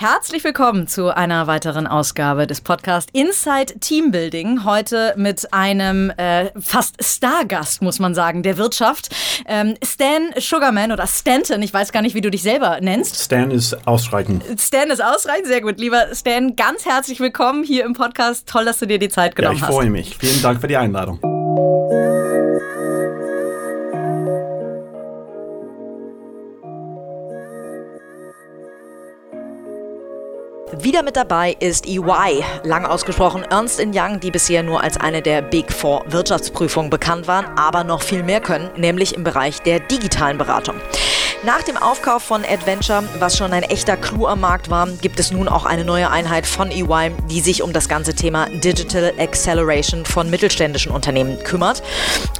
Herzlich willkommen zu einer weiteren Ausgabe des Podcasts Inside Teambuilding. Heute mit einem äh, fast Stargast, muss man sagen, der Wirtschaft. Ähm, Stan Sugarman oder Stanton, ich weiß gar nicht, wie du dich selber nennst. Stan ist ausreichend. Stan ist ausreichend, sehr gut. Lieber Stan, ganz herzlich willkommen hier im Podcast. Toll, dass du dir die Zeit genommen ja, hast. Ich freue mich. Vielen Dank für die Einladung. Wieder mit dabei ist EY, lang ausgesprochen Ernst Young, die bisher nur als eine der Big Four Wirtschaftsprüfungen bekannt waren, aber noch viel mehr können, nämlich im Bereich der digitalen Beratung. Nach dem Aufkauf von Adventure, was schon ein echter Clou am Markt war, gibt es nun auch eine neue Einheit von EY, die sich um das ganze Thema Digital Acceleration von mittelständischen Unternehmen kümmert.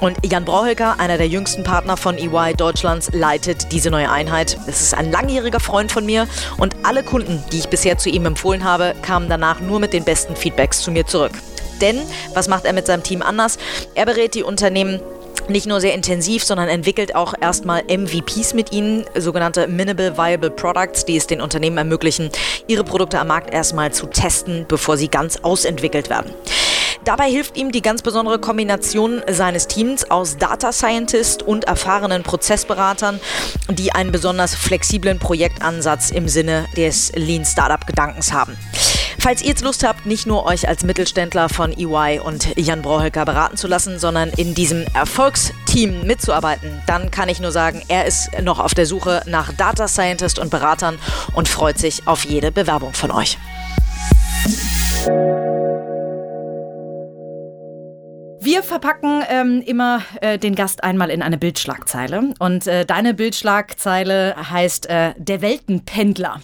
Und Jan Brauhölker, einer der jüngsten Partner von EY Deutschlands, leitet diese neue Einheit. Es ist ein langjähriger Freund von mir und alle Kunden, die ich bisher zu ihm empfohlen habe, kamen danach nur mit den besten Feedbacks zu mir zurück. Denn, was macht er mit seinem Team anders? Er berät die Unternehmen nicht nur sehr intensiv, sondern entwickelt auch erstmal MVPs mit ihnen, sogenannte Minimal Viable Products, die es den Unternehmen ermöglichen, ihre Produkte am Markt erstmal zu testen, bevor sie ganz ausentwickelt werden. Dabei hilft ihm die ganz besondere Kombination seines Teams aus Data Scientist und erfahrenen Prozessberatern, die einen besonders flexiblen Projektansatz im Sinne des Lean Startup Gedankens haben. Falls ihr jetzt Lust habt, nicht nur euch als Mittelständler von EY und Jan Brauhölker beraten zu lassen, sondern in diesem Erfolgsteam mitzuarbeiten, dann kann ich nur sagen, er ist noch auf der Suche nach Data Scientist und Beratern und freut sich auf jede Bewerbung von euch. Wir verpacken ähm, immer äh, den Gast einmal in eine Bildschlagzeile. Und äh, deine Bildschlagzeile heißt äh, Der Weltenpendler.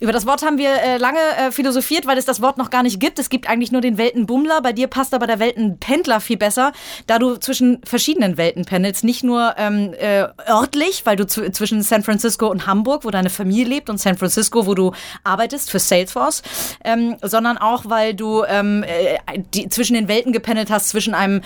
Über das Wort haben wir äh, lange äh, philosophiert, weil es das Wort noch gar nicht gibt. Es gibt eigentlich nur den Weltenbummler. Bei dir passt aber der Weltenpendler viel besser, da du zwischen verschiedenen Welten pendelst. Nicht nur ähm, äh, örtlich, weil du zwischen San Francisco und Hamburg, wo deine Familie lebt, und San Francisco, wo du arbeitest für Salesforce, ähm, sondern auch, weil du ähm, die, zwischen den Welten gependelt hast, zwischen einem einem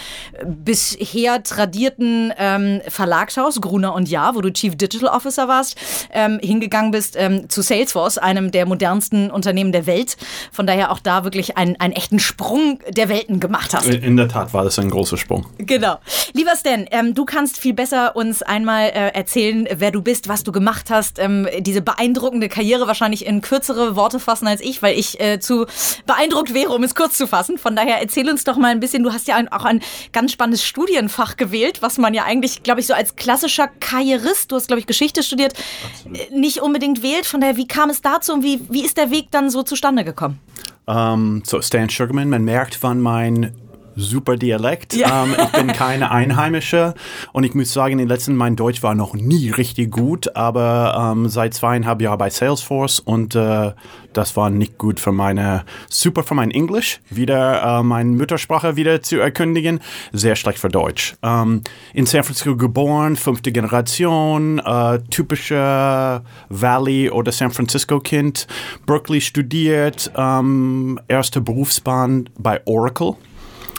bisher tradierten ähm, Verlagshaus, Gruner und Jahr, wo du Chief Digital Officer warst, ähm, hingegangen bist ähm, zu Salesforce, einem der modernsten Unternehmen der Welt. Von daher auch da wirklich einen, einen echten Sprung der Welten gemacht hast. In der Tat war das ein großer Sprung. Genau. Lieber Stan, ähm, du kannst viel besser uns einmal äh, erzählen, wer du bist, was du gemacht hast, ähm, diese beeindruckende Karriere wahrscheinlich in kürzere Worte fassen als ich, weil ich äh, zu beeindruckt wäre, um es kurz zu fassen. Von daher erzähl uns doch mal ein bisschen, du hast ja auch ein ein ganz spannendes Studienfach gewählt, was man ja eigentlich, glaube ich, so als klassischer Karrierist, du hast, glaube ich, Geschichte studiert, Absolut. Äh, nicht unbedingt wählt. Von daher, wie kam es dazu und wie, wie ist der Weg dann so zustande gekommen? Um, ähm, so, Stan Sugarman, man merkt, wann mein super Dialekt. Ja. Ähm, ich bin keine Einheimische und ich muss sagen, in den letzten, mein Deutsch war noch nie richtig gut, aber ähm, seit zweieinhalb Jahren bei Salesforce und äh, das war nicht gut für meine, super für mein Englisch, wieder äh, meine Muttersprache wieder zu erkündigen, sehr schlecht für Deutsch. Ähm, in San Francisco geboren, fünfte Generation, äh, typische Valley oder San Francisco Kind, Berkeley studiert, ähm, erste Berufsbahn bei Oracle.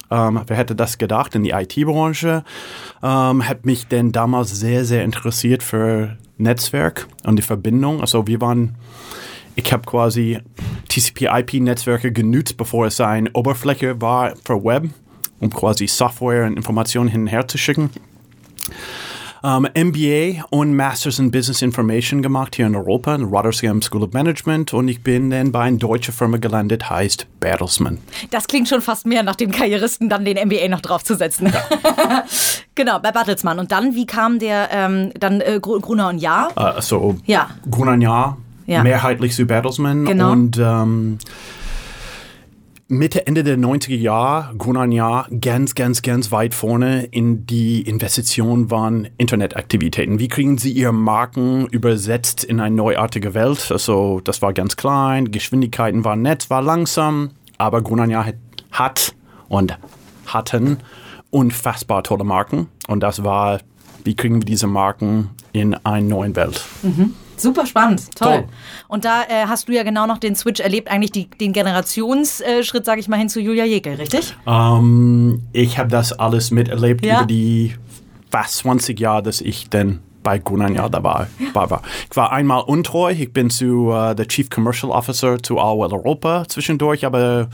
Ähm, wer hätte das gedacht in die IT-Branche? Ähm, hat mich denn damals sehr, sehr interessiert für Netzwerk und die Verbindung. Also wir waren, ich habe quasi TCP-IP-Netzwerke genutzt, bevor es eine Oberfläche war für Web, um quasi Software und Informationen hin und her zu schicken um, MBA und Masters in Business Information gemacht hier in Europa, in Rotterdam School of Management und ich bin dann bei einer deutschen Firma gelandet, heißt Bertelsmann. Das klingt schon fast mehr nach dem Karrieristen, dann den MBA noch draufzusetzen. Ja. genau, bei Bertelsmann. Und dann, wie kam der, ähm, dann äh, Gruner und Jahr? Uh, also, ja. Gruner und Jahr, ja. mehrheitlich zu Bertelsmann genau. und ähm, Mitte, Ende der 90er Jahre, Gunnar ganz, ganz, ganz weit vorne in die Investitionen waren Internetaktivitäten. Wie kriegen Sie Ihre Marken übersetzt in eine neuartige Welt? Also, das war ganz klein, Geschwindigkeiten waren nett, war langsam, aber Gunnar hat und hatten unfassbar tolle Marken. Und das war, wie kriegen wir diese Marken in eine neue Welt? Mhm. Super spannend, toll. toll. Und da äh, hast du ja genau noch den Switch erlebt, eigentlich die, den Generationsschritt, sage ich mal, hin zu Julia Jekel, richtig? Ähm, ich habe das alles miterlebt ja. über die fast 20 Jahre, dass ich dann bei Gunanya dabei war. Ich war einmal untreu, ich bin zu uh, der Chief Commercial Officer zu AOL Europa zwischendurch, aber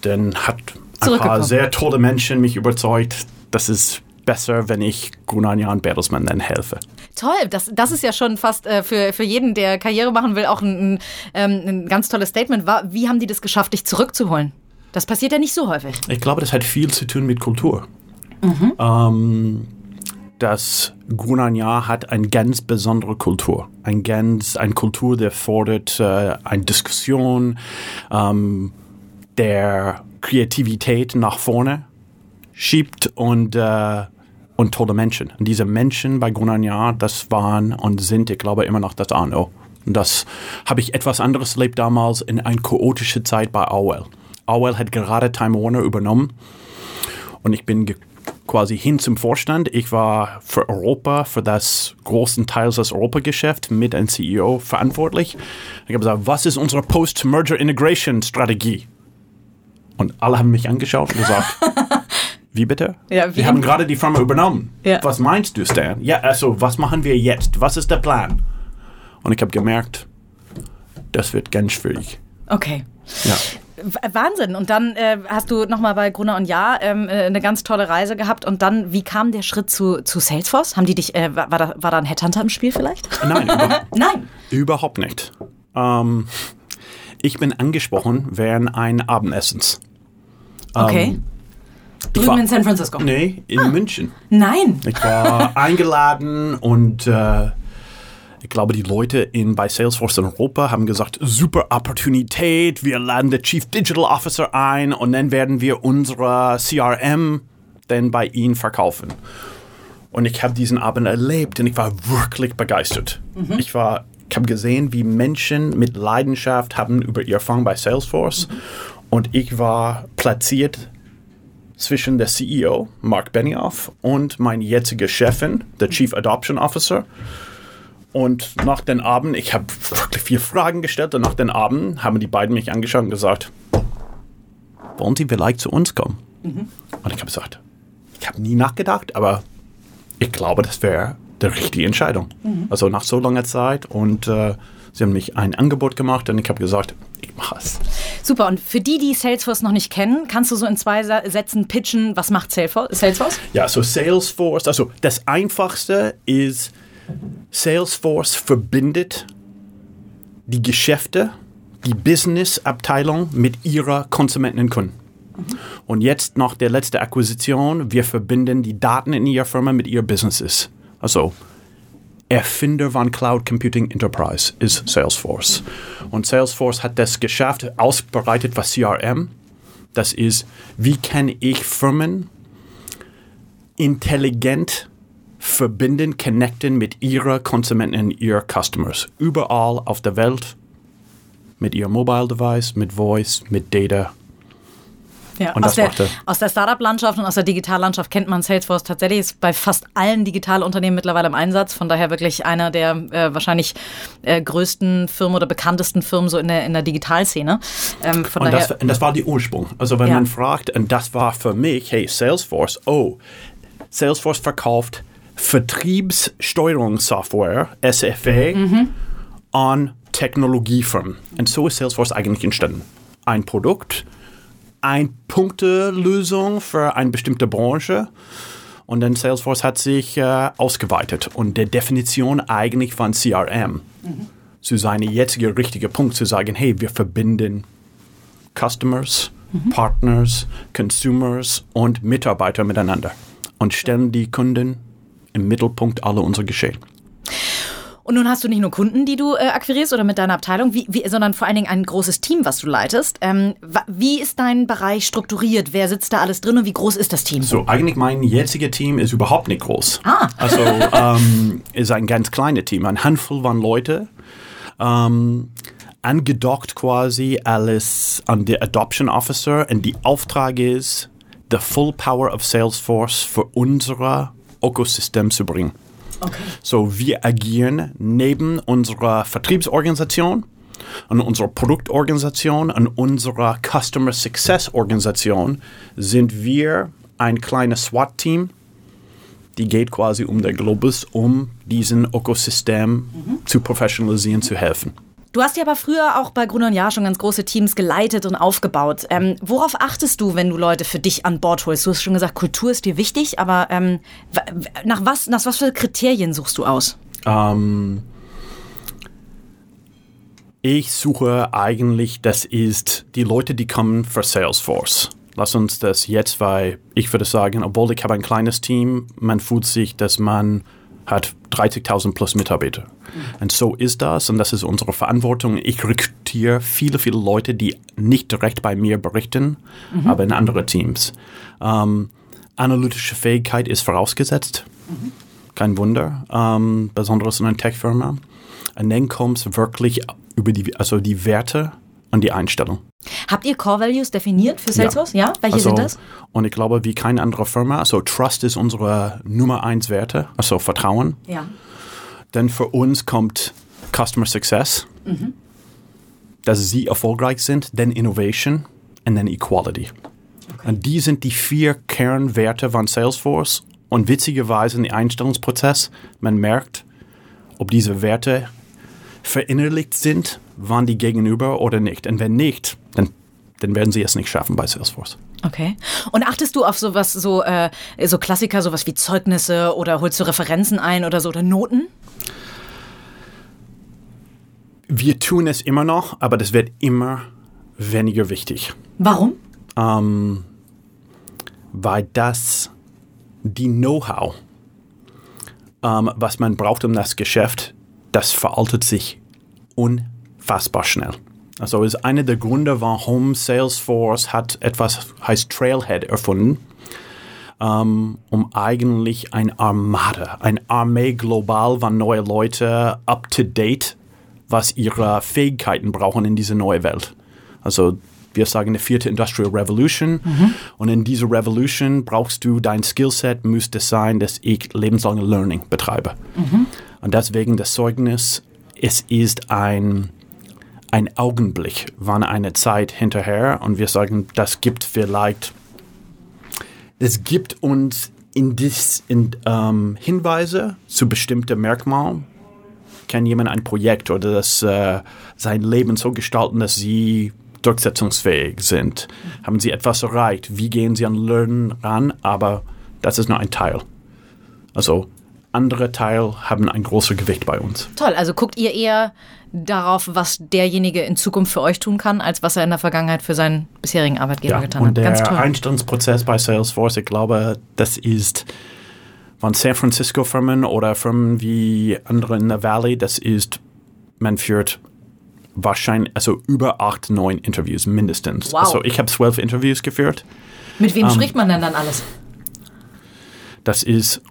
dann hat ein paar sehr tolle Menschen mich überzeugt, dass es besser, wenn ich Gunanya und Bertelsmann dann helfe. Toll, das, das ist ja schon fast äh, für, für jeden, der Karriere machen will, auch ein, ein, ähm, ein ganz tolles Statement. Wie haben die das geschafft, dich zurückzuholen? Das passiert ja nicht so häufig. Ich glaube, das hat viel zu tun mit Kultur. Mhm. Ähm, dass Gunanya hat eine ganz besondere Kultur. Ein ganz, eine Kultur, der fordert äh, eine Diskussion, ähm, der Kreativität nach vorne schiebt und, äh, und tolle Menschen. Und diese Menschen bei Gunanya, das waren und sind, ich glaube, immer noch das Arno. Und das habe ich etwas anderes erlebt damals in eine chaotische Zeit bei AOL. AOL hat gerade Time Warner übernommen und ich bin quasi hin zum Vorstand. Ich war für Europa, für das großen Teil des Europageschäft mit einem CEO verantwortlich. Ich habe gesagt, was ist unsere Post-Merger-Integration-Strategie? Und alle haben mich angeschaut und gesagt, wie bitte? Ja, wir haben gerade die Firma übernommen. Ja. Was meinst du, Stan? Ja, also, was machen wir jetzt? Was ist der Plan? Und ich habe gemerkt, das wird ganz schwierig. Okay. Ja. Wahnsinn. Und dann äh, hast du nochmal bei Gruner und Ja ähm, äh, eine ganz tolle Reise gehabt. Und dann, wie kam der Schritt zu, zu Salesforce? Haben die dich, äh, war, da, war da ein Headhunter im Spiel vielleicht? Nein, über Nein. überhaupt nicht. Ähm, ich bin angesprochen während ein Abendessens. Okay. Drüben in San Francisco? Nee, in ah. München. Nein. Ich war eingeladen und äh, ich glaube, die Leute in, bei Salesforce in Europa haben gesagt, super Opportunität, wir laden den Chief Digital Officer ein und dann werden wir unsere CRM dann bei ihnen verkaufen. Und ich habe diesen Abend erlebt und ich war wirklich begeistert. Mhm. Ich war, ich habe gesehen, wie Menschen mit Leidenschaft haben über ihr Erfahrung bei Salesforce mhm. und ich war platziert zwischen der CEO, Mark Benioff, und mein jetziger Chefin, der Chief Adoption Officer. Und nach den Abend, ich habe wirklich vier Fragen gestellt und nach den Abend haben die beiden mich angeschaut und gesagt, wollen Sie vielleicht zu uns kommen? Mhm. Und ich habe gesagt, ich habe nie nachgedacht, aber ich glaube, das wäre die richtige Entscheidung. Mhm. Also nach so langer Zeit und äh, sie haben mich ein Angebot gemacht und ich habe gesagt, ich mache es. Super. Und für die, die Salesforce noch nicht kennen, kannst du so in zwei Sätzen pitchen, was macht Salesforce? Ja, so Salesforce, also das Einfachste ist, Salesforce verbindet die Geschäfte, die Business-Abteilung mit ihrer Konsumenten und Kunden. Und jetzt nach der letzten Akquisition, wir verbinden die Daten in ihrer Firma mit ihren Businesses. Also Erfinder von Cloud Computing Enterprise ist Salesforce. Und Salesforce hat das geschafft, ausbereitet was CRM. Das ist, wie kann ich Firmen intelligent verbinden, connecten mit ihrer Konsumenten, ihrer Customers. Überall auf der Welt mit ihrem Mobile Device, mit Voice, mit Data. Ja, und aus, der, aus der Startup-Landschaft und aus der Digitallandschaft kennt man Salesforce tatsächlich. Ist bei fast allen Digitalunternehmen mittlerweile im Einsatz. Von daher wirklich einer der äh, wahrscheinlich äh, größten Firmen oder bekanntesten Firmen so in der, in der Digitalszene. Ähm, von und, daher, das, und das war die Ursprung. Also wenn ja. man fragt, und das war für mich, hey, Salesforce, oh, Salesforce verkauft Vertriebssteuerungssoftware, SFA, mhm. an Technologiefirmen. Und so ist Salesforce eigentlich entstanden. Ein Produkt, eine Punktelösung für eine bestimmte Branche. Und dann Salesforce hat sich äh, ausgeweitet und der Definition eigentlich von CRM mhm. zu seinem jetzigen richtigen Punkt zu sagen, hey, wir verbinden Customers, mhm. Partners, Consumers und Mitarbeiter miteinander und stellen die Kunden im Mittelpunkt aller unserer Geschehen. Und nun hast du nicht nur Kunden, die du äh, akquirierst oder mit deiner Abteilung, wie, wie, sondern vor allen Dingen ein großes Team, was du leitest. Ähm, wie ist dein Bereich strukturiert? Wer sitzt da alles drin und wie groß ist das Team? So, eigentlich mein jetziges Team ist überhaupt nicht groß. Ah. Also ähm, ist ein ganz kleines Team, eine Handvoll von Leute. Ähm, angedockt quasi alles an der Adoption Officer und die Auftrag ist, the full power of Salesforce für unser Ökosystem zu bringen. Okay. So, wir agieren neben unserer Vertriebsorganisation, an unserer Produktorganisation, an unserer Customer Success Organisation sind wir ein kleines SWAT-Team, die geht quasi um den Globus, um diesen Ökosystem zu professionalisieren, zu helfen. Du hast ja aber früher auch bei Gruner und Jahr schon ganz große Teams geleitet und aufgebaut. Ähm, worauf achtest du, wenn du Leute für dich an Bord holst? Du hast schon gesagt, Kultur ist dir wichtig, aber ähm, nach, was, nach was für Kriterien suchst du aus? Ähm, ich suche eigentlich, das ist die Leute, die kommen für Salesforce. Lass uns das jetzt, weil ich würde sagen, obwohl ich habe ein kleines Team, man fühlt sich, dass man hat 30.000 plus Mitarbeiter. Und so ist das und das ist unsere Verantwortung. Ich rekrutiere viele, viele Leute, die nicht direkt bei mir berichten, aber in andere Teams. Ähm, analytische Fähigkeit ist vorausgesetzt. Kein Wunder, ähm, besonders in einer Tech-Firma. Und dann kommt es wirklich über die, also die Werte und die Einstellung. Habt ihr Core Values definiert für Salesforce? Ja. Welche also, sind das? Und ich glaube, wie keine andere Firma, also Trust ist unsere Nummer eins Werte, also Vertrauen. Ja. Dann für uns kommt Customer Success, dass sie erfolgreich sind, dann Innovation und dann Equality. Und die sind die vier Kernwerte von Salesforce. Und witzigerweise im Einstellungsprozess, man merkt, ob diese Werte verinnerlicht sind, waren die gegenüber oder nicht. Und wenn nicht, dann, dann werden sie es nicht schaffen bei Salesforce. Okay. Und achtest du auf sowas, so, äh, so Klassiker, sowas wie Zeugnisse oder holst du Referenzen ein oder so oder Noten? Wir tun es immer noch, aber das wird immer weniger wichtig. Warum? ähm, weil das die Know-how, ähm, was man braucht um das Geschäft, das veraltet sich unfassbar schnell. Also ist einer der Gründe, warum Salesforce hat etwas heißt Trailhead erfunden, ähm, um eigentlich ein Armada, ein Armee global von neue Leute up to date, was ihre Fähigkeiten brauchen in diese neue Welt. Also wir sagen eine vierte Industrial Revolution. Und in dieser Revolution brauchst du dein Skillset, müsste sein, dass ich lebenslange Learning betreibe. Und deswegen das Zeugnis, es ist ein, ein Augenblick, wann eine Zeit hinterher. Und wir sagen, das gibt vielleicht, es gibt uns in dies, in, ähm, Hinweise zu bestimmten Merkmalen. Kann jemand ein Projekt oder das, äh, sein Leben so gestalten, dass sie durchsetzungsfähig sind? Haben sie etwas erreicht? Wie gehen sie an Lernen ran? Aber das ist nur ein Teil. Also andere Teile haben ein großes Gewicht bei uns. Toll, also guckt ihr eher darauf, was derjenige in Zukunft für euch tun kann, als was er in der Vergangenheit für seinen bisherigen Arbeitgeber getan und hat. der Ganz toll. Einstellungsprozess bei Salesforce, ich glaube, das ist von San Francisco Firmen oder Firmen wie andere in der Valley, das ist, man führt wahrscheinlich, also über acht, neun Interviews mindestens. Wow. Also ich habe zwölf Interviews geführt. Mit ähm, wem spricht man denn dann alles? Das ist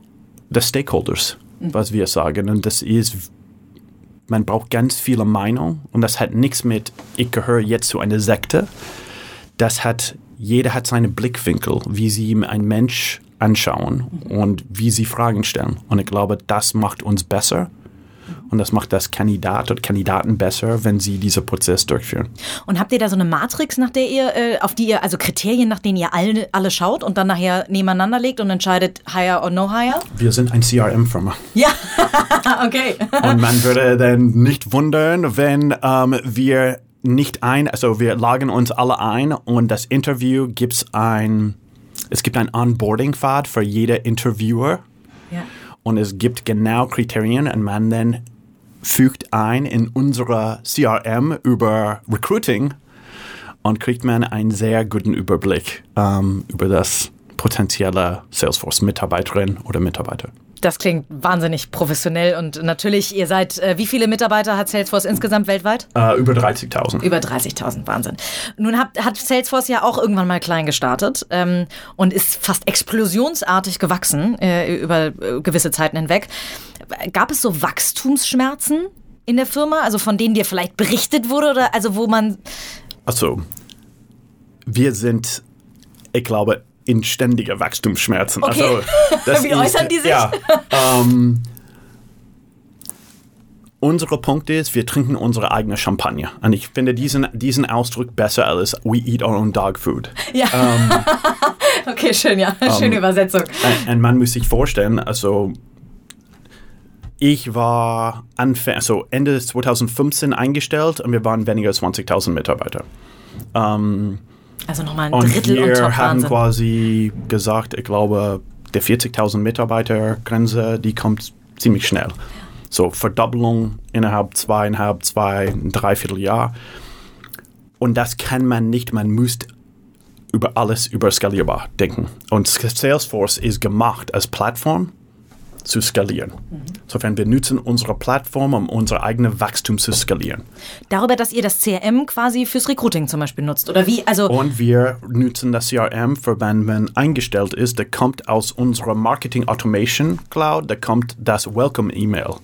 the Stakeholders, was wir sagen. Und das ist, man braucht ganz viele Meinungen und das hat nichts mit, ich gehöre jetzt zu einer Sekte. Das hat, jeder hat seine Blickwinkel, wie sie einen Mensch anschauen und wie sie Fragen stellen. Und ich glaube, das macht uns besser. Und das macht das Kandidat oder Kandidaten besser, wenn sie diesen Prozess durchführen. Und habt ihr da so eine Matrix, nach der ihr, äh, auf die ihr, also Kriterien, nach denen ihr alle, alle schaut und dann nachher nebeneinander legt und entscheidet, hire or no hire? Wir sind ein CRM-Firma. Ja, okay. Und man würde dann nicht wundern, wenn ähm, wir nicht ein, also wir lagen uns alle ein und das Interview gibt ein, es gibt ein Onboarding-Pfad für jede Interviewer. Und es gibt genau Kriterien und man dann fügt ein in unsere CRM über Recruiting und kriegt man einen sehr guten Überblick ähm, über das potenzielle Salesforce-Mitarbeiterin oder Mitarbeiter. Das klingt wahnsinnig professionell und natürlich, ihr seid, äh, wie viele Mitarbeiter hat Salesforce insgesamt weltweit? Äh, über 30.000. Über 30.000, Wahnsinn. Nun hat, hat Salesforce ja auch irgendwann mal klein gestartet ähm, und ist fast explosionsartig gewachsen äh, über äh, gewisse Zeiten hinweg. Gab es so Wachstumsschmerzen in der Firma, also von denen dir vielleicht berichtet wurde oder also wo man Also, wir sind, ich glaube, in ständiger Wachstumsschmerzen. Okay. Also, das Wie äußern die sich? Ja, ähm, unser Punkt ist, wir trinken unsere eigene Champagner. Und ich finde diesen, diesen Ausdruck besser als we eat our own dog food. Ja. okay, schön, ja. Schöne Übersetzung. Und, und man muss sich vorstellen, also ich war Anfang, also Ende 2015 eingestellt und wir waren weniger als 20.000 Mitarbeiter. Ähm, Also nochmal ein und Drittel wir on top. haben Wahnsinn. quasi gesagt, ich glaube, der 40.000 Mitarbeiter Grenze, die kommt ziemlich schnell. So Verdoppelung innerhalb zweieinhalb, zwei, ein Dreivierteljahr. Und das kann man nicht, man muss über alles über skalierbar denken. Und Salesforce ist gemacht als Plattform zu skalieren. Insofern, wir nutzen unsere Plattform, um unser eigenes Wachstum zu skalieren. Darüber, dass ihr das CRM quasi fürs Recruiting zum Beispiel nutzt. Oder wie? Also, Und wir nutzen das CRM für wenn man eingestellt ist, der kommt aus unserer Marketing Automation Cloud, da kommt das Welcome E-Mail.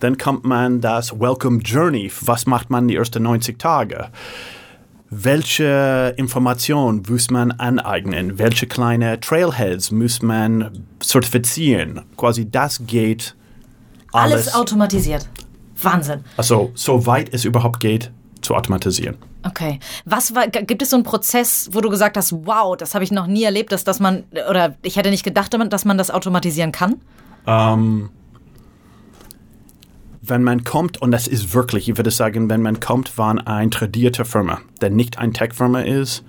Dann kommt man das Welcome Journey, was macht man die ersten 90 Tage? Welche Information muss man aneignen? Welche kleine Trailheads muss man zertifizieren? Quasi das geht alles, alles, automatisiert. Wahnsinn. also soweit es überhaupt geht, zu automatisieren. Okay. Was war, gibt es so einen Prozess, wo du gesagt hast, wow, das habe ich noch nie erlebt, dass, dass man, oder ich hätte nicht gedacht, dass man das automatisieren kann? Ähm, wenn man kommt, und das ist wirklich, ich würde sagen, wenn man kommt von einer tradierte Firma, der nicht ein Tech-Firma ist,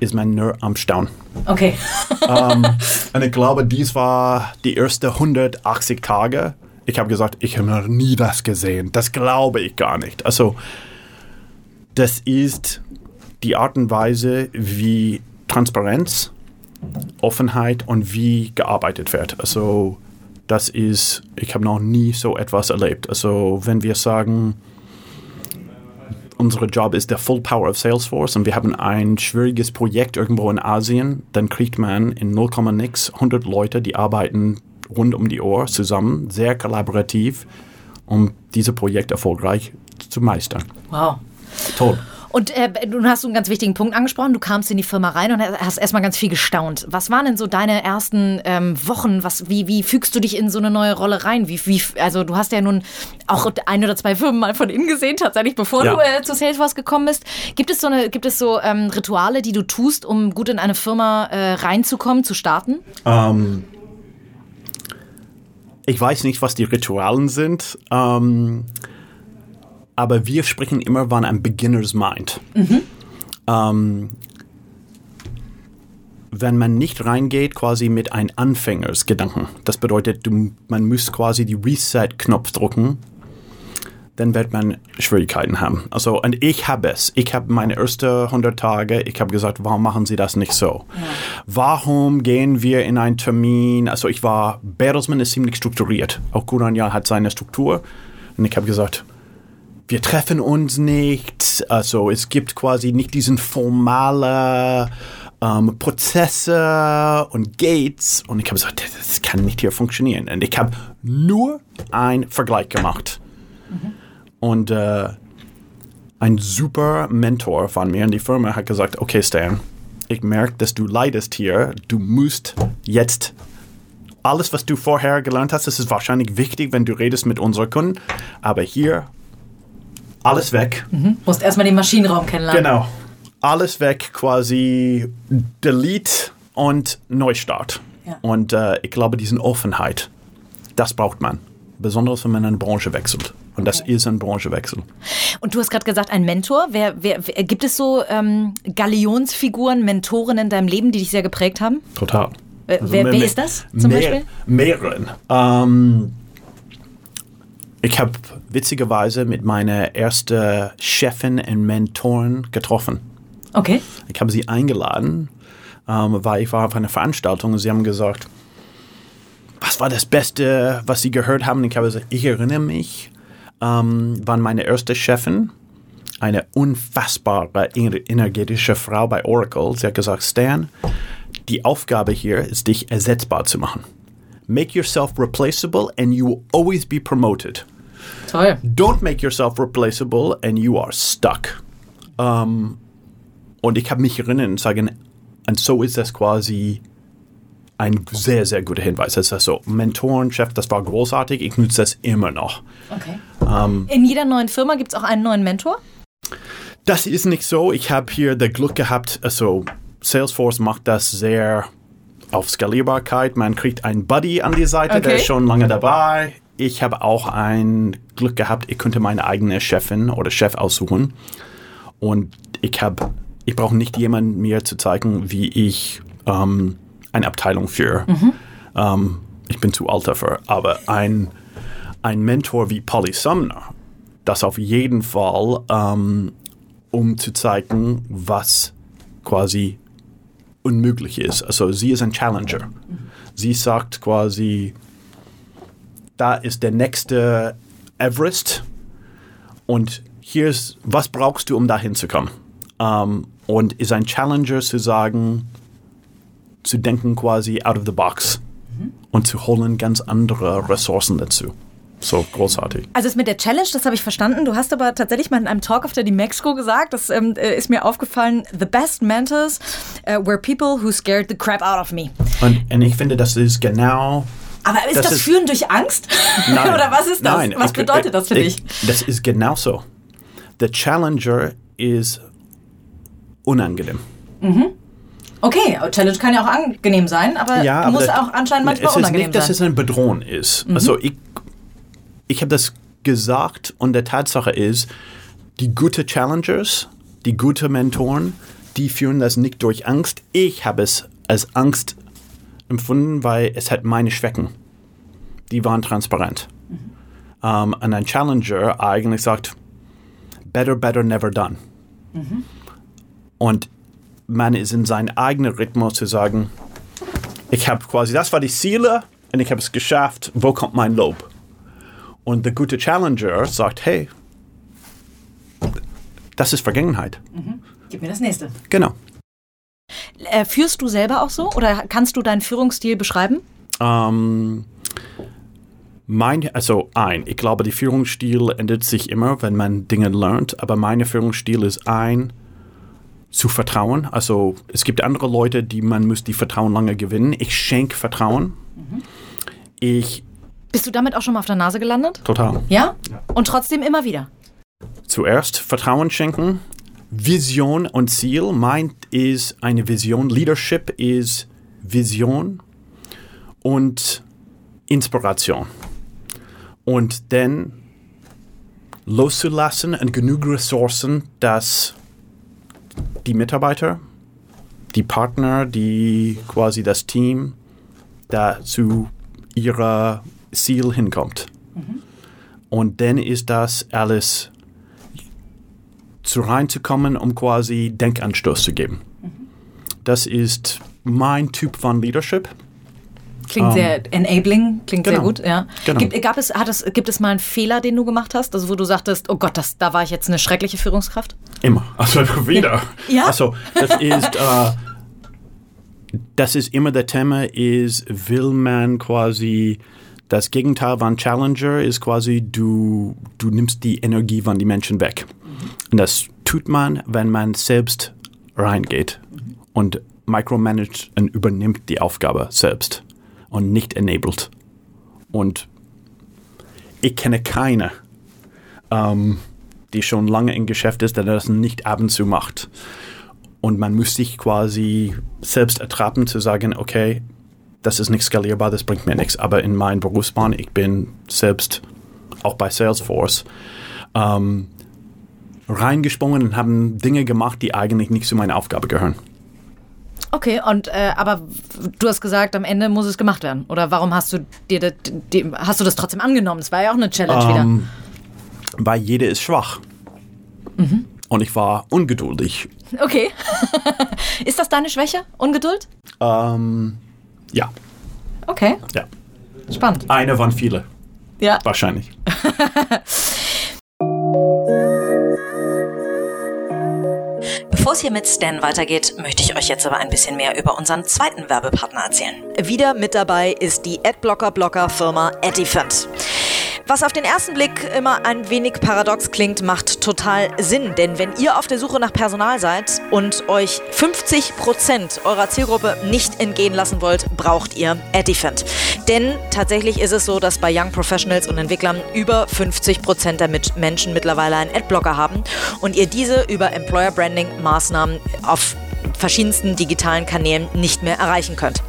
ist man nur am Staunen. Okay. Und ich glaube, dies war die ersten 180 Tage. Ich habe gesagt, ich habe noch nie das gesehen. Das glaube ich gar nicht. Also, das ist die Art und Weise, wie Transparenz, Offenheit und wie gearbeitet wird. Also, das ist, ich habe noch nie so etwas erlebt. Also, wenn wir sagen, unser Job ist der Full Power of Salesforce und wir haben ein schwieriges Projekt irgendwo in Asien, dann kriegt man in 0, nix 100 Leute, die arbeiten rund um die Uhr zusammen, sehr kollaborativ, um dieses Projekt erfolgreich zu meistern. Wow. Toll. Und äh, du hast einen ganz wichtigen Punkt angesprochen. Du kamst in die Firma rein und hast erstmal ganz viel gestaunt. Was waren denn so deine ersten ähm, Wochen? Was, wie, wie fügst du dich in so eine neue Rolle rein? Wie, wie, also du hast ja nun auch ein oder zwei Firmen mal von innen gesehen, tatsächlich, bevor Ja. du äh, zu Salesforce gekommen bist. Gibt es so, eine, gibt es so ähm, Rituale, die du tust, um gut in eine Firma äh, reinzukommen, zu starten? Ähm, ich weiß nicht, was die Ritualen sind, ähm, aber wir sprechen immer von einem Beginner's Mind. Ähm, wenn man nicht reingeht, quasi mit einem Anfängersgedanken, das bedeutet, du, man muss quasi die Reset-Knopf drücken, dann wird man Schwierigkeiten haben. Also, und ich habe es. Ich habe meine ersten 100 Tage, ich habe gesagt, warum machen Sie das nicht so? Warum gehen wir in einen Termin? Also, ich war, Bertelsmann ist ziemlich strukturiert. Auch Kuranja hat seine Struktur. Und ich habe gesagt, wir treffen uns nicht. Also, es gibt quasi nicht diesen formalen ähm, Prozesse und Gates. Und ich habe gesagt, das kann nicht hier funktionieren. Und ich habe nur einen Vergleich gemacht. Und äh, ein super Mentor von mir in die Firma hat gesagt, okay Stan, ich merke, dass du leidest hier. Du musst jetzt alles, was du vorher gelernt hast, das ist wahrscheinlich wichtig, wenn du redest mit unseren Kunden. Aber hier alles weg. Musst erstmal den Maschinenraum kennenlernen. Genau. Alles weg, quasi Delete und Neustart. Ja. Und äh, ich glaube, diese Offenheit, das braucht man. Besonders, wenn man eine Branche wechselt. Und das ist ein Branchewechsel. Und du hast gerade gesagt, ein Mentor. Wer, wer, wer, gibt es so ähm, Galionsfiguren, Mentoren in deinem Leben, die dich sehr geprägt haben? Total. Wer- wer- me- wer me- ist das zum mehr, Beispiel? Mehreren. Ähm, ich habe witzigerweise mit meiner ersten Chefin und Mentoren getroffen. Okay. Ich habe sie eingeladen, ähm, weil ich war auf einer Veranstaltung und sie haben gesagt, was war das Beste, was sie gehört haben? Ich habe gesagt, ich erinnere mich, ähm, war meine erste Chefin, eine unfassbare ener- energetische Frau bei Oracle. Sie hat gesagt, Stan, die Aufgabe hier ist, dich ersetzbar zu machen. Make yourself replaceable and you will always be promoted. Toll. Don't make yourself replaceable and you are stuck. Ähm, und ich habe mich erinnert und sagen, und so ist das quasi ein sehr, sehr guter Hinweis. Das ist so, Mentoren, Chef, das war großartig, ich nutze das immer noch. Okay. Ähm, In jeder neuen Firma gibt es auch einen neuen Mentor? Das ist nicht so. Ich habe hier das Glück gehabt, also Salesforce macht das sehr auf Skalierbarkeit. Man kriegt einen Buddy an die Seite, okay. der ist schon lange dabei. Ich habe auch ein Glück gehabt, ich könnte meine eigene Chefin oder Chef aussuchen. Und ich habe, ich brauche nicht jemanden mir zu zeigen, wie ich ähm, eine Abteilung führe. Mhm. Ähm, ich bin zu alt dafür. Aber ein, ein Mentor wie Polly Sumner, das auf jeden Fall, ähm, um zu zeigen, was quasi unmöglich ist. Also sie ist ein Challenger. Sie sagt quasi, da ist der nächste Everest und hier ist, was brauchst du, um da hinzukommen? Um, ähm, und ist ein Challenger zu sagen, zu denken quasi out of the box mhm. und zu holen ganz andere Ressourcen dazu so großartig. Also es mit der Challenge, das habe ich verstanden. Du hast aber tatsächlich mal in einem Talk auf der Di Mexico gesagt, das ähm, äh, ist mir aufgefallen, the best mentors uh, were people who scared the crap out of me. Und, und ich finde, das ist genau aber ist das, das ist, Führen durch Angst? Nein, Oder was ist das? Nein, was bedeutet das für ich, dich? Das ist genauso. Der Challenger ist unangenehm. Mhm. Okay, Challenge kann ja auch angenehm sein, aber ja, muss aber auch anscheinend manchmal unangenehm sein. Es ist nicht, dass es ein Bedrohung ist. Mhm. Also ich ich habe das gesagt und der Tatsache ist, die gute Challengers, die gute Mentoren, die führen das nicht durch Angst. Ich habe es als Angst empfunden, weil es hat meine Schwächen. Die waren transparent. Mhm. Um, und ein Challenger eigentlich sagt, better, better, never done. Mhm. Und man ist in seinem eigenen Rhythmus zu sagen, ich habe quasi, das war die Ziele und ich habe es geschafft, wo kommt mein Lob? Und der gute Challenger sagt, hey, das ist Vergangenheit. Mhm. Gib mir das nächste. Genau. Äh, führst du selber auch so oder kannst du deinen Führungsstil beschreiben? Ähm, mein, also ein, ich glaube, der Führungsstil ändert sich immer, wenn man Dinge lernt, aber mein Führungsstil ist ein, zu vertrauen. Also es gibt andere Leute, die man muss die Vertrauen lange gewinnen. Ich schenke Vertrauen. Mhm. Ich bist du damit auch schon mal auf der Nase gelandet? Total. Ja? ja. Und trotzdem immer wieder? Zuerst Vertrauen schenken, Vision und Ziel. Meint ist eine Vision. Leadership ist Vision und Inspiration. Und dann loszulassen und genug Ressourcen, dass die Mitarbeiter, die Partner, die quasi das Team dazu ihrer Ziel hinkommt. Mhm. Und dann ist das alles zu reinzukommen, um quasi Denkanstoß zu geben. Mhm. Das ist mein Typ von Leadership. Klingt um, sehr ähm, enabling, klingt genau, sehr gut, ja. Genau. Gibt, gab es, hat es, gibt es mal einen Fehler, den du gemacht hast? Also wo du sagtest, oh Gott, das, da war ich jetzt eine schreckliche Führungskraft? Immer. Also wieder. Ja. Also das ist, äh, das ist immer der Thema, ist, will man quasi das Gegenteil von Challenger ist quasi, du, du nimmst die Energie von den Menschen weg. Und das tut man, wenn man selbst reingeht und micromanagt und übernimmt die Aufgabe selbst und nicht enabled. Und ich kenne keine, ähm, die schon lange im Geschäft ist, der das nicht ab und zu macht. Und man muss sich quasi selbst ertrappen zu sagen, okay, das ist nicht skalierbar, das bringt mir nichts. Aber in meinem Berufsbahn, ich bin selbst auch bei Salesforce ähm, reingesprungen und haben Dinge gemacht, die eigentlich nicht zu meiner Aufgabe gehören. Okay, und äh, aber du hast gesagt, am Ende muss es gemacht werden. Oder warum hast du dir das, die, hast du das trotzdem angenommen? Das war ja auch eine Challenge ähm, wieder. Weil jeder ist schwach. Mhm. Und ich war ungeduldig. Okay. ist das deine Schwäche? Ungeduld? Ähm, ja. Okay. Ja. Spannend. Eine von viele. Ja. Wahrscheinlich. Bevor es hier mit Stan weitergeht, möchte ich euch jetzt aber ein bisschen mehr über unseren zweiten Werbepartner erzählen. Wieder mit dabei ist die Adblocker-Blocker-Firma Edifant. Was auf den ersten Blick immer ein wenig paradox klingt, macht total Sinn. Denn wenn ihr auf der Suche nach Personal seid und euch 50 Prozent eurer Zielgruppe nicht entgehen lassen wollt, braucht ihr Edifant. Denn tatsächlich ist es so, dass bei Young Professionals und Entwicklern über 50 Prozent der Menschen mittlerweile einen Adblocker haben und ihr diese über Employer Branding Maßnahmen auf verschiedensten digitalen Kanälen nicht mehr erreichen könnt.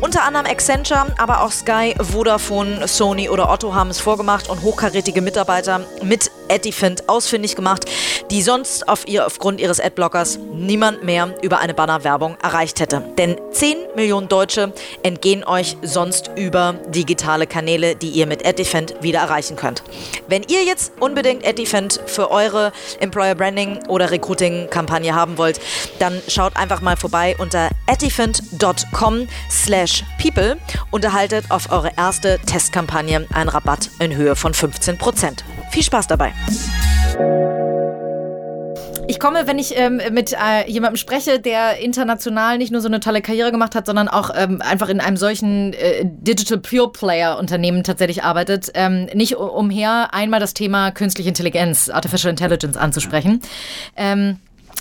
Unter anderem Accenture, aber auch Sky, Vodafone, Sony oder Otto haben es vorgemacht und hochkarätige Mitarbeiter mit Edifint ausfindig gemacht, die sonst auf ihr, aufgrund ihres Adblockers niemand mehr über eine Bannerwerbung erreicht hätte. Denn 10 Millionen Deutsche entgehen euch sonst über digitale Kanäle, die ihr mit Edifint wieder erreichen könnt. Wenn ihr jetzt unbedingt Edifint für eure Employer Branding oder Recruiting Kampagne haben wollt, dann schaut einfach mal vorbei unter edifint.com slash people und erhaltet auf eure erste Testkampagne einen Rabatt in Höhe von 15%. Viel Spaß dabei! Ich komme, wenn ich ähm, mit äh, jemandem spreche, der international nicht nur so eine tolle Karriere gemacht hat, sondern auch ähm, einfach in einem solchen äh, Digital Pure Player Unternehmen tatsächlich arbeitet, ähm, nicht umher, einmal das Thema künstliche Intelligenz, Artificial Intelligence anzusprechen. Ähm,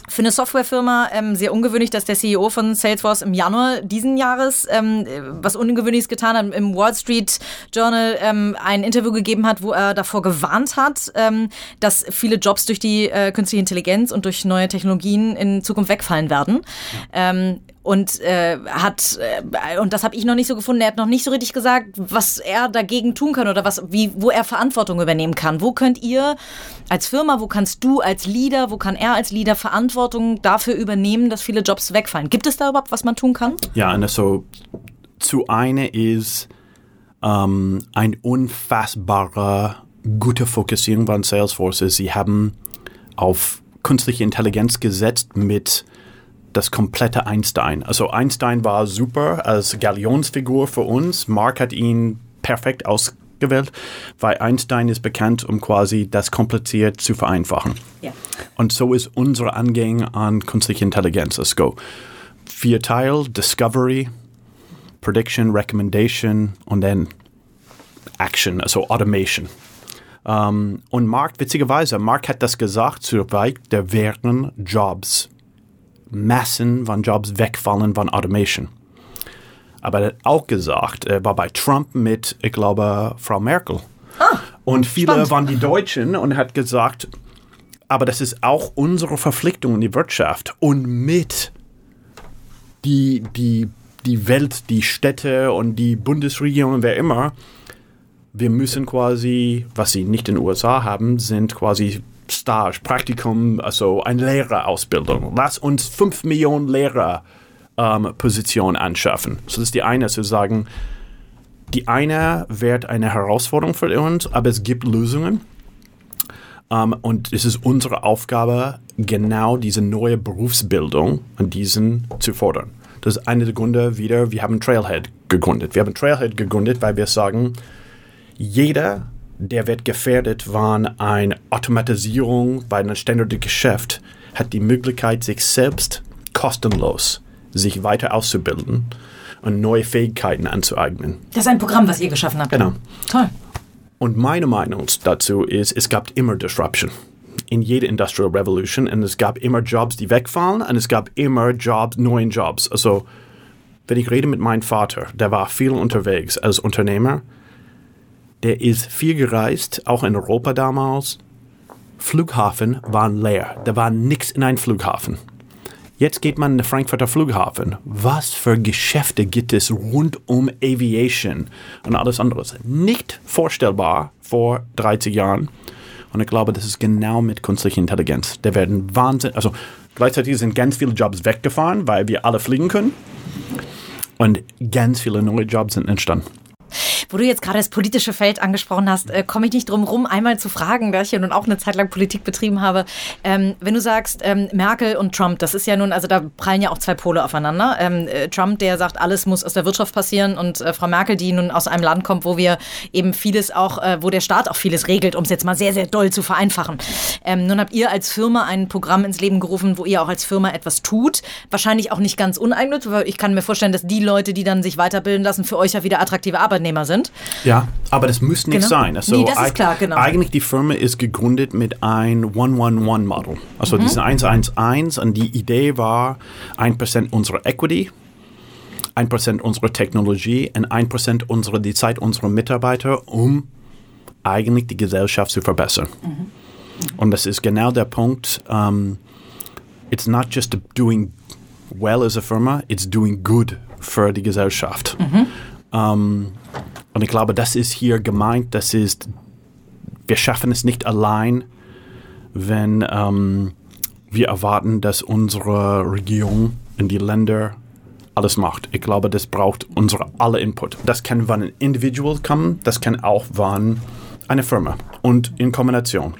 für eine Softwarefirma ähm, sehr ungewöhnlich, dass der CEO von Salesforce im Januar diesen Jahres ähm, was Ungewöhnliches getan hat, im Wall Street Journal ähm, ein Interview gegeben hat, wo er davor gewarnt hat, ähm, dass viele Jobs durch die äh, künstliche Intelligenz und durch neue Technologien in Zukunft wegfallen werden. Ja. Und äh, hat äh, und das habe ich noch nicht so gefunden. Er hat noch nicht so richtig gesagt, was er dagegen tun kann oder was wie wo er Verantwortung übernehmen kann. Wo könnt ihr als Firma, wo kannst du als Leader, wo kann er als Leader Verantwortung dafür übernehmen, dass viele Jobs wegfallen? Gibt es da überhaupt was man tun kann? Ja, also zu eine ist ähm, ein unfassbarer gute Fokussierung von Salesforce. Sie haben auf künstliche Intelligenz gesetzt mit das komplette Einstein. Also Einstein war super als Galionsfigur für uns. Mark hat ihn perfekt ausgewählt, weil Einstein ist bekannt, um quasi das kompliziert zu vereinfachen. Ja. Und so ist unser Angehen an künstliche Intelligenz. Let's go. Vier Teil, Discovery, Prediction, Recommendation und dann Action, also Automation. Um, ähm, und Mark, witzigerweise, Mark hat das gesagt, zu weit, der wären Jobs Massen von Jobs wegfallen von Automation. Aber er hat auch gesagt, er war bei Trump mit, ich glaube, Frau Merkel. Ah, und viele spannend. waren die Deutschen und hat gesagt, aber das ist auch unsere Verpflichtung in die Wirtschaft und mit die, die, die Welt, die Städte und die Bundesregierung, wer immer, wir müssen quasi, was sie nicht in den USA haben, sind quasi Stage, Praktikum, also eine Lehrerausbildung. Lass uns fünf Millionen Lehrerpositionen ähm, anschaffen. So das ist die eine, zu sagen, die eine wird eine Herausforderung für uns, aber es gibt Lösungen. Ähm, und es ist unsere Aufgabe, genau diese neue Berufsbildung an diesen zu fordern. Das ist einer der Gründe wieder, wir haben Trailhead gegründet. Wir haben Trailhead gegründet, weil wir sagen, jeder der wird gefährdet, wann eine Automatisierung bei einem standardischen Geschäft hat die Möglichkeit, sich selbst kostenlos sich weiter auszubilden und neue Fähigkeiten anzueignen. Das ist ein Programm, was ihr geschaffen habt. Genau. Toll. Und meine Meinung dazu ist, es gab immer Disruption in jeder Industrial Revolution und es gab immer Jobs, die wegfallen und es gab immer Jobs, neuen Jobs. Also, wenn ich rede mit meinem Vater, der war viel unterwegs als Unternehmer, der ist viel gereist, auch in Europa damals. Flughafen waren leer. Da war nichts in einem Flughafen. Jetzt geht man in den Frankfurter Flughafen. Was für Geschäfte gibt es rund um Aviation und alles andere? Nicht vorstellbar vor 30 Jahren. Und ich glaube, das ist genau mit künstlicher Intelligenz. Da werden Wahnsinn, also gleichzeitig sind ganz viele Jobs weggefahren, weil wir alle fliegen können. Und ganz viele neue Jobs sind entstanden. Wo du jetzt gerade das politische Feld angesprochen hast, äh, komme ich nicht drum rum, einmal zu fragen, da ich ja nun auch eine Zeit lang Politik betrieben habe. Ähm, wenn du sagst, ähm, Merkel und Trump, das ist ja nun, also da prallen ja auch zwei Pole aufeinander. Ähm, äh, Trump, der sagt, alles muss aus der Wirtschaft passieren und äh, Frau Merkel, die nun aus einem Land kommt, wo wir eben vieles auch, äh, wo der Staat auch vieles regelt, um es jetzt mal sehr, sehr doll zu vereinfachen. Ähm, nun habt ihr als Firma ein Programm ins Leben gerufen, wo ihr auch als Firma etwas tut. Wahrscheinlich auch nicht ganz uneignet, weil ich kann mir vorstellen, dass die Leute, die dann sich weiterbilden lassen, für euch ja wieder attraktive Arbeitnehmer sind. Sind. Ja, aber das muss nicht Genau. sein. Also Nee, das ist klar, genau. Eigentlich die Firma ist gegründet mit ein 111-Model. Also Mhm. diesen 111 und die Idee war 1% unserer Equity, 1% unserer Technologie und 1% unserer, die Zeit unserer Mitarbeiter, um eigentlich die Gesellschaft zu verbessern. Mhm. Und das ist genau der Punkt. Um, it's not just doing well as a Firma, it's doing good für die Gesellschaft. Um, und ich glaube, das ist hier gemeint, das ist, wir schaffen es nicht allein, wenn ähm, wir erwarten, dass unsere Regierung in die Länder alles macht. Ich glaube, das braucht unsere alle Input. Das kann von einem Individual kommen, das kann auch von einer Firma und in Kombination.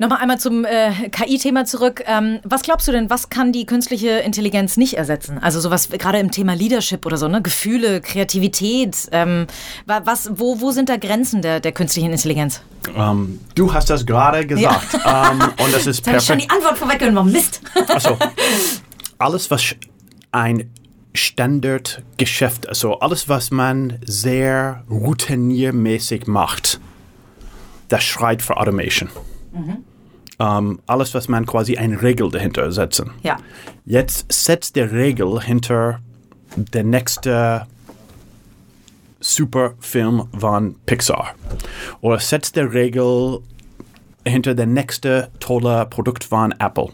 Nochmal einmal zum äh, KI-Thema zurück. Ähm, was glaubst du denn, was kann die künstliche Intelligenz nicht ersetzen? Also sowas gerade im Thema Leadership oder so, ne? Gefühle, Kreativität. Ähm, wa- was, wo, wo sind da Grenzen der, der künstlichen Intelligenz? Ähm, du hast das gerade gesagt ähm, und das ist habe ich schon perfekt. die Antwort vorweggenommen. Mist. Also, alles, was ein Standardgeschäft, also alles, was man sehr routiniermäßig macht, das schreit für Automation. Ähm, alles, was man quasi eine Regel dahinter setzen. Ja. Jetzt setzt der Regel hinter der nächste Superfilm von Pixar. Oder setzt der Regel hinter der nächste tolle Produkt von Apple.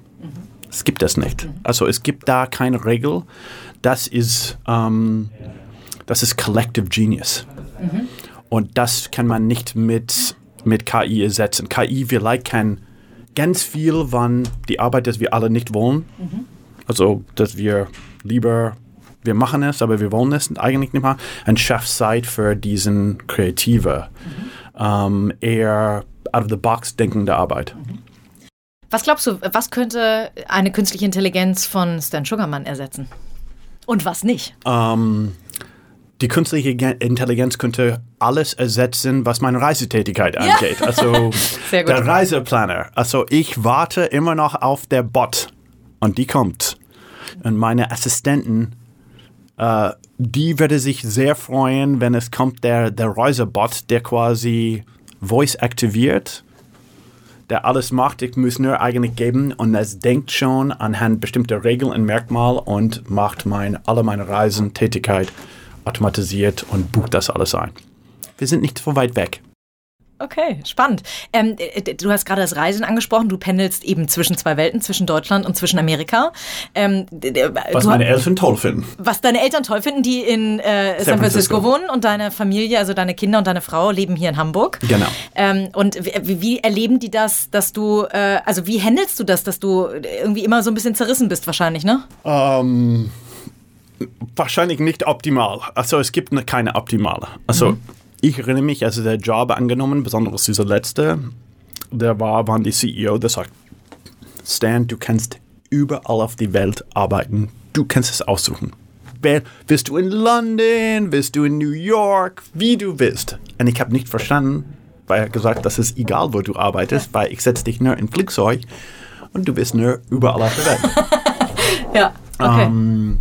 Es gibt das nicht. Also es gibt da keine Regel. Das ist, ähm, das ist Collective Genius. Und das kann man nicht mit, mit KI ersetzen. KI vielleicht kann ganz viel von die Arbeit, das wir alle nicht wollen. Also, dass wir lieber, wir machen es, aber wir wollen es eigentlich nicht machen. Und schafft Zeit für diesen kreative, ähm, eher out of the box denkende Arbeit. Was glaubst du, was könnte eine künstliche Intelligenz von Stan Sugarman ersetzen? Und was nicht? Ähm, die künstliche Ge- Intelligenz könnte alles ersetzen, was meine Reisetätigkeit angeht. Also Sehr gut. der Reiseplaner. Also ich warte immer noch auf der Bot und die kommt. Und meine Assistenten, äh, die würde sich sehr freuen, wenn es kommt der, der Reisebot, der quasi Voice aktiviert, der alles macht. Ich muss nur eigentlich geben und es denkt schon anhand bestimmter Regeln und Merkmal und macht mein, alle meine Reisen, Tätigkeit automatisiert und bucht das alles ein. Wir sind nicht so weit weg. Okay, spannend. Ähm, äh, du hast gerade das Reisen angesprochen. Du pendelst eben zwischen zwei Welten, zwischen Deutschland und zwischen Amerika. Ähm, d- Was meine Eltern toll finden. was deine Eltern toll finden, die in äh, San, Francisco. Francisco. wohnen und deine Familie, also deine Kinder und deine Frau leben hier in Hamburg. Genau. Ähm, und wie, wie erleben die das, dass du, äh, also wie handelst du das, dass du irgendwie immer so ein bisschen zerrissen bist wahrscheinlich, ne? Ähm, wahrscheinlich nicht optimal. Also es gibt ne- keine optimale. Also ich erinnere mich, also der Job angenommen, besonders dieser letzte, der war, waren die CEO, der sagt, Stan, du kannst überall auf die Welt arbeiten. Du kannst es aussuchen. Wer, bist du in London? Bist du in New York? Wie du willst. Und ich habe nicht verstanden, weil er hat gesagt, das ist egal, wo du arbeitest, weil ich setze dich nur in Flugzeug und du bist nur überall auf der Welt. Ja, okay. Ähm,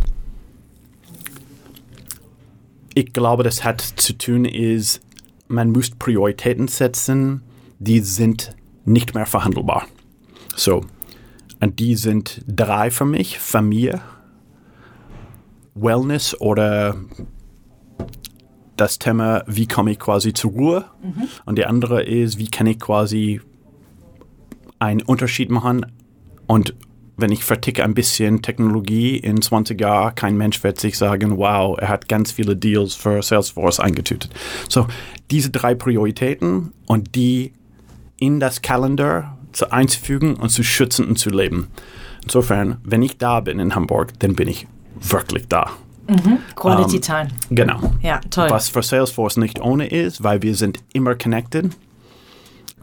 ich glaube, das hat zu tun ist, man muss Prioritäten setzen, die sind nicht mehr verhandelbar. So, und die sind drei für mich: Familie, Wellness oder das Thema, wie komme ich quasi zur Ruhe? Und die andere ist, wie kann ich quasi einen Unterschied machen und wenn ich verticke ein bisschen Technologie in 20 Jahren, kein Mensch wird sich sagen, wow, er hat ganz viele Deals für Salesforce eingetütet. So, diese drei Prioritäten und die in das Kalender zu einzufügen und zu schützen und zu leben. Insofern, wenn ich da bin in Hamburg, dann bin ich wirklich da. Quality Time. Genau. Ja, toll. Was für Salesforce nicht ohne ist, weil wir sind immer connected.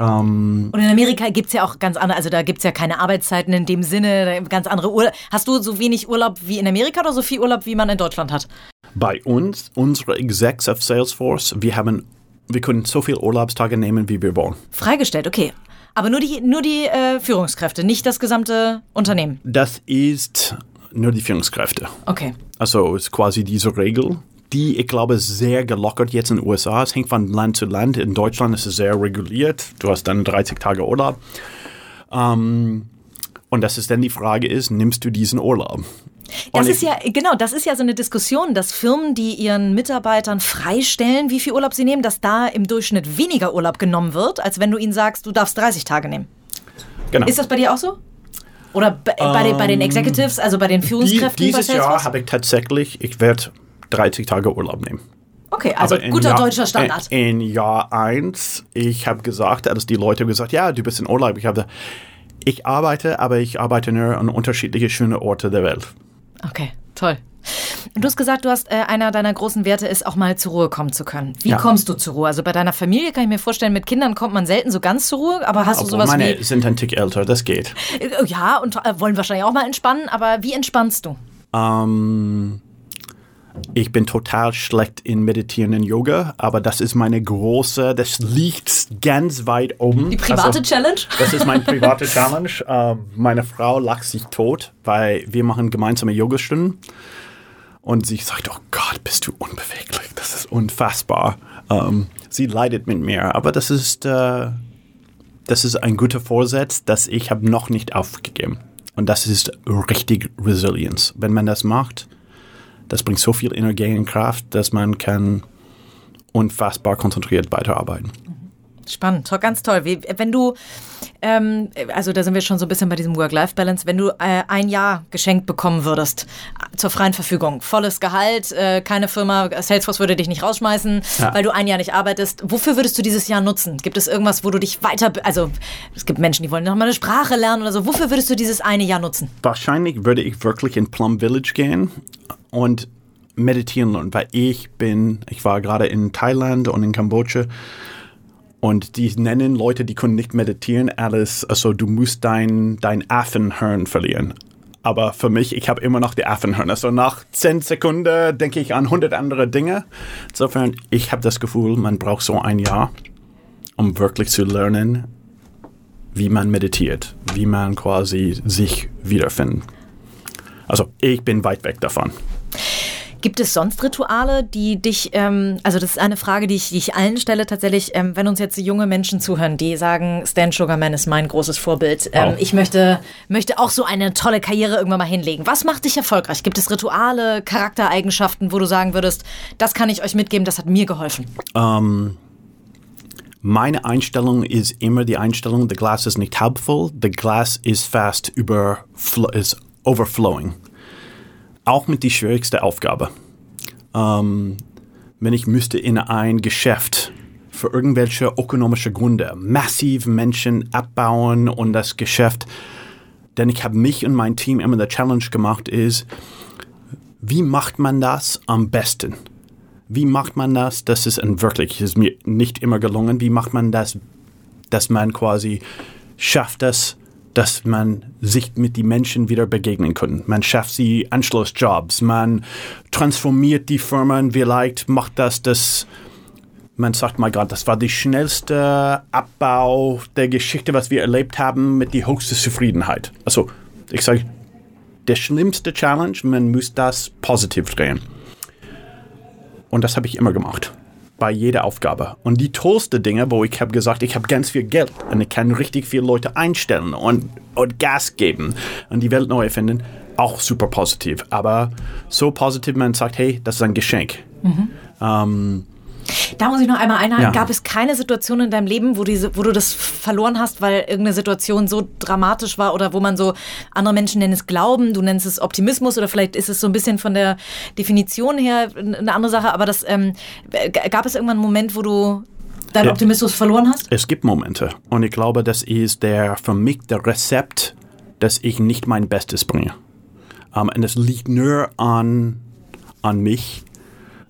Ähm, Und in Amerika gibt es ja auch ganz andere, also da gibt es ja keine Arbeitszeiten in dem Sinne, ganz andere Urlaub. Hast du so wenig Urlaub wie in Amerika oder so viel Urlaub, wie man in Deutschland hat? bei uns, unsere Execs auf Salesforce, wir haben, wir können so viele Urlaubstage nehmen, wie wir wollen. Freigestellt, okay. Aber nur die, nur die äh, Führungskräfte, nicht das gesamte Unternehmen. Das ist nur die Führungskräfte. Okay. Also ist quasi diese Regel, die, ich glaube, sehr gelockert jetzt in den USA. Es hängt von Land zu Land. In Deutschland ist es sehr reguliert. Du hast dann 30 Tage Urlaub. Ähm, und das ist dann die Frage ist, nimmst du diesen Urlaub? Das ist ja, genau, das ist ja so eine Diskussion, dass Firmen, die ihren Mitarbeitern freistellen, wie viel Urlaub sie nehmen, dass da im Durchschnitt weniger Urlaub genommen wird, als wenn du ihnen sagst, du darfst 30 Tage nehmen. Genau. Ist das bei dir auch so? Oder bei, ähm, den, bei den Executives, also bei den Führungskräften? Die, dieses Jahr habe ich tatsächlich, ich werde 30 Tage Urlaub nehmen. Okay, also guter Jahr, deutscher Standard. In, in Jahr 1, ich habe gesagt, als die Leute haben gesagt, ja, du bist in Urlaub. Ich habe ich arbeite, aber ich arbeite nur an unterschiedliche schöne Orte der Welt. Okay, toll. Du hast gesagt, du hast äh, einer deiner großen Werte ist, auch mal zur Ruhe kommen zu können. Wie ja. kommst du zur Ruhe? Also bei deiner Familie kann ich mir vorstellen, mit Kindern kommt man selten so ganz zur Ruhe, aber hast Obwohl du sowas meine wie... sind ein Tick älter, das geht. Äh, ja, und äh, wollen wahrscheinlich auch mal entspannen, aber wie entspannst du? Ähm... Ich bin total schlecht in Meditieren und Yoga, aber das ist meine große, das liegt ganz weit oben. Die private also, Challenge? Das ist meine private Challenge. Uh, meine Frau lacht sich tot, weil wir machen gemeinsame Yogastunden. Und sie sagt, oh Gott, bist du unbeweglich. Das ist unfassbar. Ähm, sie leidet mit mir, aber das ist, uh, das ist ein guter Vorsatz, das ich habe noch nicht aufgegeben. Und das ist richtig Resilience. Wenn man das macht, das bringt so viel Energie und Kraft, dass man kann unfassbar konzentriert weiterarbeiten. Spannend, ganz toll. Wenn du, ähm, also da sind wir schon so ein bisschen bei diesem Work-Life-Balance, wenn du äh, ein Jahr geschenkt bekommen würdest äh, zur freien Verfügung, volles Gehalt, äh, keine Firma, Salesforce würde dich nicht rausschmeißen, ja. weil du ein Jahr nicht arbeitest. Wofür würdest du dieses Jahr nutzen? Gibt es irgendwas, wo du dich weiter, also es gibt Menschen, die wollen noch mal eine Sprache lernen oder so. Wofür würdest du dieses eine Jahr nutzen? Wahrscheinlich würde ich wirklich in Plum Village gehen und meditieren lernen, weil ich bin, ich war gerade in Thailand und in Kambodscha und die nennen Leute, die können nicht meditieren, alles, also du musst dein, dein Affenhirn verlieren. Aber für mich, ich habe immer noch die Affenhirn. Also nach 10 Sekunden denke ich an 100 andere Dinge. Insofern, ich habe das Gefühl, man braucht so ein Jahr, um wirklich zu lernen, wie man meditiert, wie man quasi sich wiederfindet. Also ich bin weit weg davon. Gibt es sonst Rituale, die dich, ähm, also das ist eine Frage, die ich, die ich allen stelle tatsächlich, ähm, wenn uns jetzt junge Menschen zuhören, die sagen, Stan Sugarman ist mein großes Vorbild. Ähm, oh. Ich möchte, möchte auch so eine tolle Karriere irgendwann mal hinlegen. Was macht dich erfolgreich? Gibt es Rituale, Charaktereigenschaften, wo du sagen würdest, das kann ich euch mitgeben, das hat mir geholfen? Um ähm, meine Einstellung ist immer die Einstellung, the glass is nicht halb voll, the glass is fast über, is overflowing auch mit die schwierigste Aufgabe. Ähm, wenn ich müsste in ein Geschäft für irgendwelche ökonomische Gründe massiv Menschen abbauen und das Geschäft, denn ich habe mich und mein Team immer der Challenge gemacht, ist, wie macht man das am besten? Wie macht man das? Das ist ein wirklich, ist mir nicht immer gelungen. Wie macht man das, dass man quasi schafft, das dass man sich mit den Menschen wieder begegnen kann. Man schafft sie Anschlussjobs, man transformiert die Firmen, vielleicht macht das das man sagt mal gerade, das war der schnellste Abbau der Geschichte, was wir erlebt haben, mit die höchste Zufriedenheit. Also, ich sage, der schlimmste Challenge, man muss das positiv drehen. Und das habe ich immer gemacht bei jeder Aufgabe. Und die tollste Dinge, wo ich habe gesagt, ich habe ganz viel Geld und ich kann richtig viele Leute einstellen und, und Gas geben und die Welt neu erfinden, auch super positiv. Aber so positiv, man sagt, hey, das ist ein Geschenk. Mhm. Ähm, da muss ich noch einmal einhaken. Ja. Gab es keine Situation in deinem Leben, wo, diese, wo du das verloren hast, weil irgendeine Situation so dramatisch war oder wo man so, andere Menschen nennen es Glauben, du nennst es Optimismus oder vielleicht ist es so ein bisschen von der Definition her eine andere Sache, aber das ähm, gab es irgendwann einen Moment, wo du deinen Optimismus verloren hast? Es gibt Momente und ich glaube, das ist der für mich der Rezept, dass ich nicht mein Bestes bringe. Um, und es liegt nur an, an mich.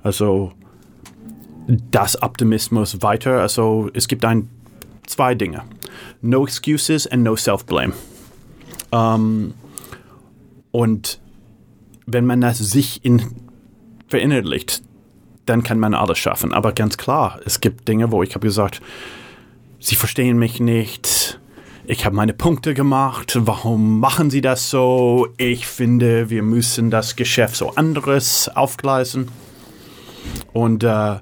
Also das Optimismus weiter. Also es gibt ein, zwei Dinge. No excuses and no self-blame. Ähm, und wenn man das sich in, verinnerlicht, dann kann man alles schaffen. Aber ganz klar, es gibt Dinge, wo ich habe gesagt, sie verstehen mich nicht. Ich habe meine Punkte gemacht. Warum machen sie das so? Ich finde, wir müssen das Geschäft so anderes aufgleisen. Und äh,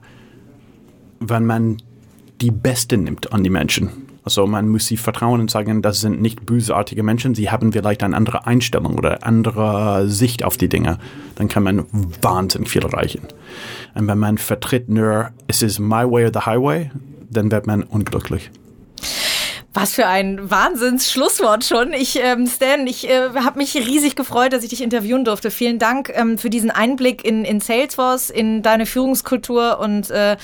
wenn man die Besten nimmt an die Menschen, also man muss sie vertrauen und sagen, das sind nicht bösartige Menschen, sie haben vielleicht eine andere Einstellung oder andere Sicht auf die Dinge, dann kann man wahnsinnig viel erreichen. Und wenn man vertritt nur, es ist my way or the highway, dann wird man unglücklich. Was für ein Wahnsinns-Schlusswort schon. Ich, ähm, Stan, ich äh, habe mich riesig gefreut, dass ich dich interviewen durfte. Vielen Dank ähm, für diesen Einblick in, in Salesforce, in deine Führungskultur und äh,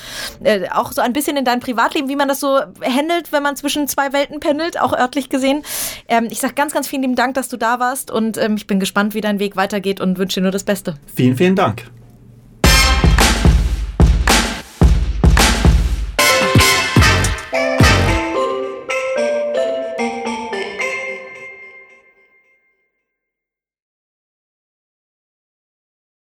äh, auch so ein bisschen in dein Privatleben, wie man das so handelt, wenn man zwischen zwei Welten pendelt, auch örtlich gesehen. Ähm, ich sage ganz, ganz vielen lieben Dank, dass du da warst und ähm, ich bin gespannt, wie dein Weg weitergeht und wünsche dir nur das Beste. Vielen, vielen Dank.